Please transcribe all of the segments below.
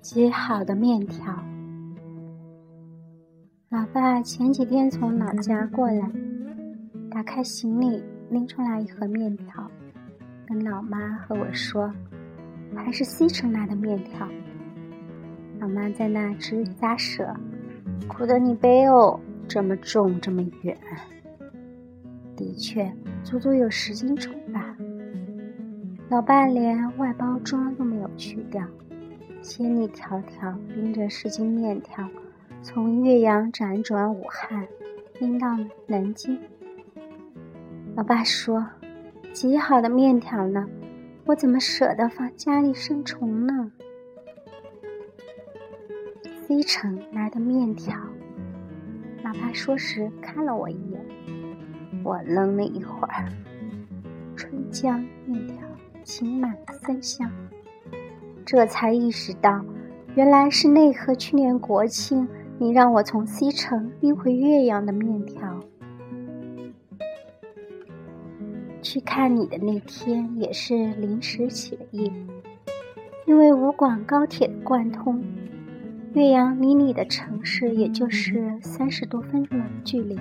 极好的面条。老爸前几天从老家过来，打开行李拎出来一盒面条，跟老妈和我说：“还是西城来的面条。”老妈在那直咂舌：“苦的你背哦，这么重，这么远。”的确，足足有十斤重吧。老爸连外包装都没有去掉。千里迢迢拎着十斤面条，从岳阳辗转武汉，拎到南京。老爸说：“极好的面条呢，我怎么舍得放家里生虫呢？”西城来的面条，老爸说时看了我一眼，我愣了一会儿。春江面条，情满三香。这才意识到，原来是那盒去年国庆你让我从西城运回岳阳的面条。去看你的那天也是临时起了意，因为武广高铁的贯通，岳阳离你的城市也就是三十多分钟的距离，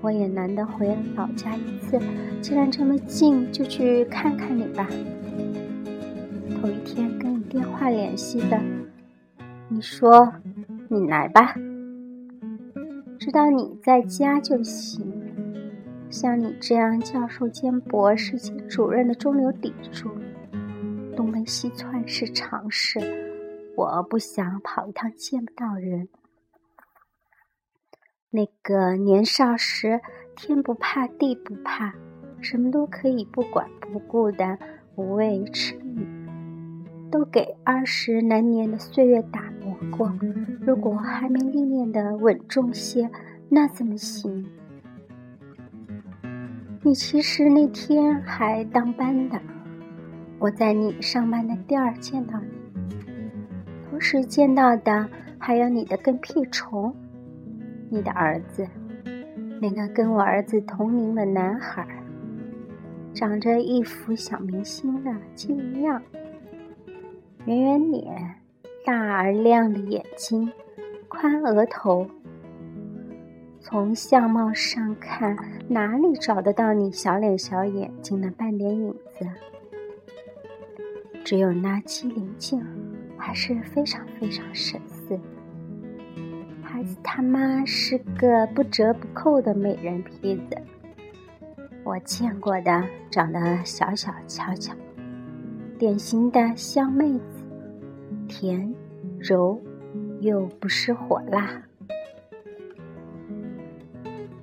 我也难得回老家一次，既然这么近，就去看看你吧。头一天跟你电话联系的，你说你来吧，知道你在家就行。像你这样教授兼博士兼主任的中流砥柱，东奔西窜是常事。我不想跑一趟见不到人。那个年少时天不怕地不怕，什么都可以不管不顾的无畏痴女。都给二十来年的岁月打磨过，如果还没历练的稳重些，那怎么行？你其实那天还当班的，我在你上班的店儿见到你，同时见到的还有你的跟屁虫，你的儿子，那个跟我儿子同龄的男孩，长着一副小明星的精样。圆圆脸，大而亮的眼睛，宽额头。从相貌上看，哪里找得到你小脸小眼睛的半点影子？只有那机灵劲，还是非常非常神似。子他妈是个不折不扣的美人坯子，我见过的，长得小小巧巧，典型的香妹子。甜、柔，又不失火辣。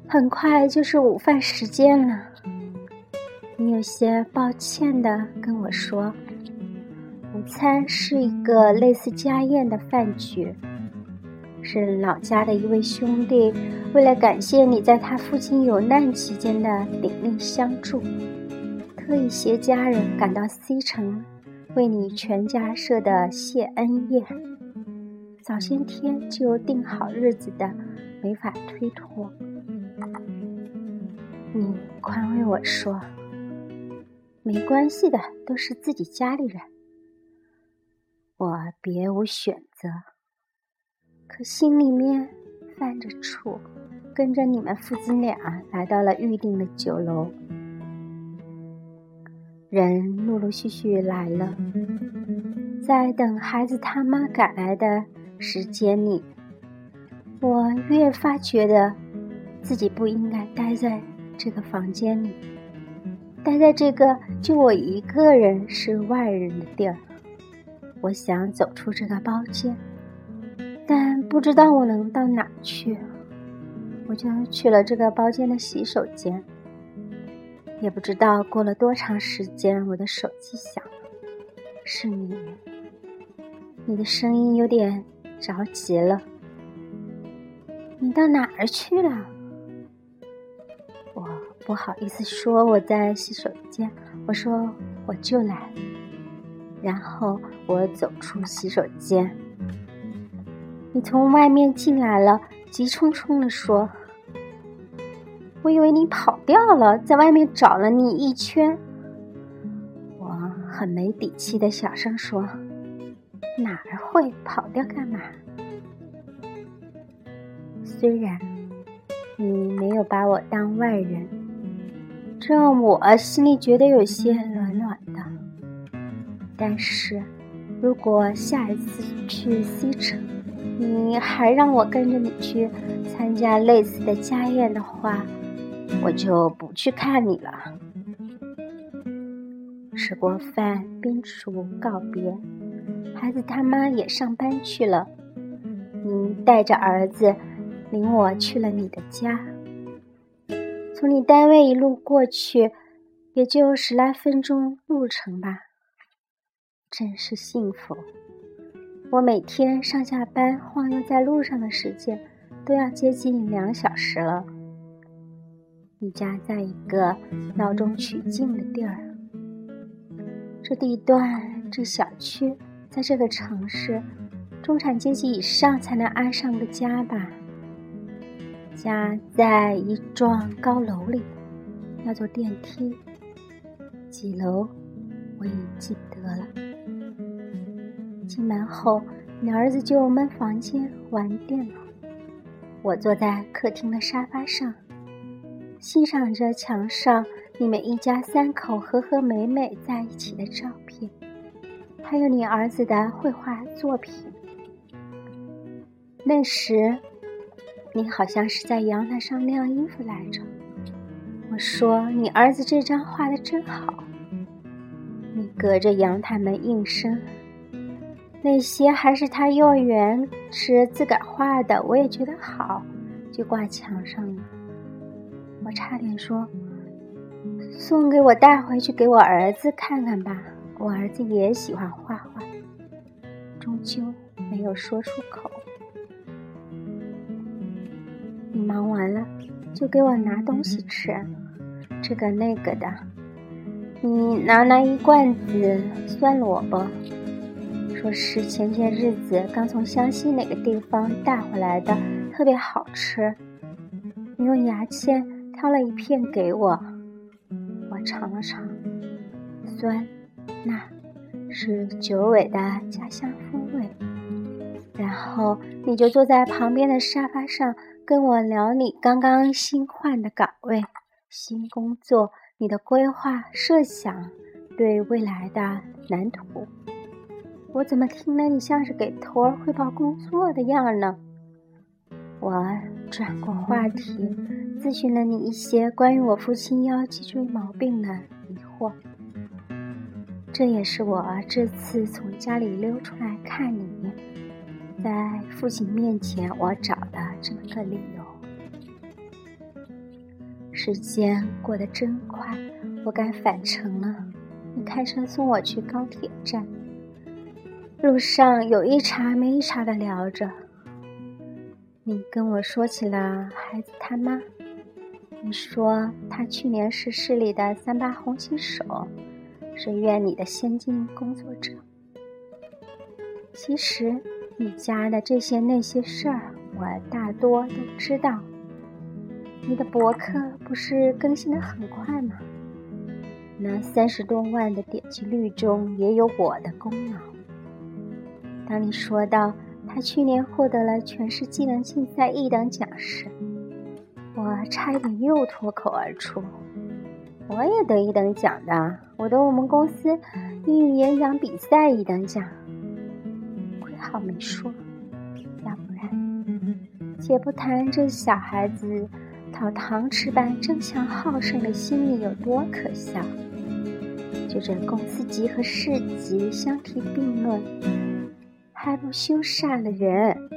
很快就是午饭时间了，你有些抱歉的跟我说，午餐是一个类似家宴的饭局，是老家的一位兄弟为了感谢你在他父亲有难期间的鼎力相助，特意携家人赶到西城。为你全家设的谢恩宴，早些天就定好日子的，没法推脱。你宽慰我说：“没关系的，都是自己家里人。”我别无选择，可心里面犯着怵，跟着你们父子俩来到了预定的酒楼。人陆陆续续来了，在等孩子他妈赶来的时间里，我越发觉得自己不应该待在这个房间里，待在这个就我一个人是外人的地儿。我想走出这个包间，但不知道我能到哪去，我就去了这个包间的洗手间。也不知道过了多长时间，我的手机响了，是你。你的声音有点着急了。你到哪儿去了？我不好意思说我在洗手间，我说我就来。然后我走出洗手间，你从外面进来了，急匆匆地说。我以为你跑掉了，在外面找了你一圈，我很没底气的小声说：“哪儿会跑掉干嘛？”虽然你没有把我当外人，这让我心里觉得有些暖暖的。但是，如果下一次去西城，你还让我跟着你去参加类似的家宴的话，我就不去看你了。吃过饭，宾主告别，孩子他妈也上班去了。你带着儿子领我去了你的家，从你单位一路过去，也就十来分钟路程吧。真是幸福。我每天上下班晃悠在路上的时间，都要接近两小时了。你家在一个闹中取静的地儿，这地段、这小区，在这个城市，中产阶级以上才能安上个家吧？家在一幢高楼里，要坐电梯，几楼我已记得了。进门后，你儿子就闷房间玩电脑。我坐在客厅的沙发上，欣赏着墙上你们一家三口和和美美在一起的照片，还有你儿子的绘画作品。那时，你好像是在阳台上晾衣服来着。我说：“你儿子这张画的真好。”你隔着阳台门应声。那些还是他幼儿园时自个儿画的，我也觉得好，就挂墙上了。我差点说，送给我带回去给我儿子看看吧，我儿子也喜欢画画。终究没有说出口。你忙完了，就给我拿东西吃，这个那个的。你拿来一罐子酸萝卜。说是前些日子刚从湘西哪个地方带回来的，特别好吃。你用牙签挑了一片给我，我尝了尝，酸，那是九尾的家乡风味。然后你就坐在旁边的沙发上跟我聊你刚刚新换的岗位、新工作、你的规划设想、对未来的蓝图。我怎么听了你像是给头儿汇报工作的样儿呢？我转过话题，咨询了你一些关于我父亲腰脊椎毛病的疑惑。这也是我这次从家里溜出来看你，在父亲面前我找的这么个理由。时间过得真快，我该返程了。你开车送我去高铁站。路上有一茬没一茬的聊着，你跟我说起了孩子他妈，你说他去年是市里的三八红旗手，是院里的先进工作者。其实你家的这些那些事儿，我大多都知道。你的博客不是更新的很快吗？那三十多万的点击率中也有我的功劳。当你说到他去年获得了全市技能竞赛一等奖时，我差一点又脱口而出：“我也得一等奖的，我得我们公司英语演讲比赛一等奖。”亏好没说，要不然，且不谈这小孩子讨糖吃般争强好胜的心理有多可笑，就这公司级和市级相提并论。还不羞煞了人。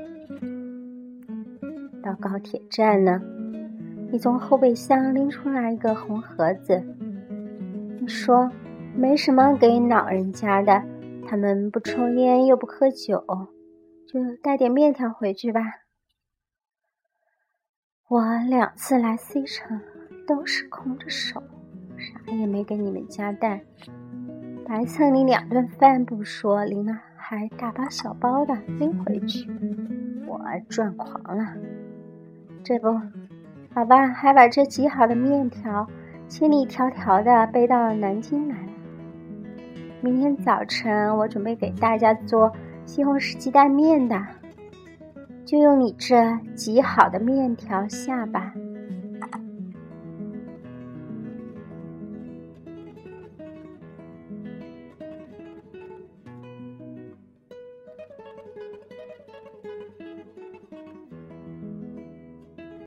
到高铁站呢，你从后备箱拎出来一个红盒子，你说没什么给老人家的，他们不抽烟又不喝酒，就带点面条回去吧。我两次来 C 城都是空着手，啥也没给你们家带，白蹭你两顿饭不说，拎了。还大包小包的拎回去，我赚狂了。这不，好吧，还把这挤好的面条千里迢迢的背到了南京来了。明天早晨我准备给大家做西红柿鸡蛋面的，就用你这极好的面条下吧。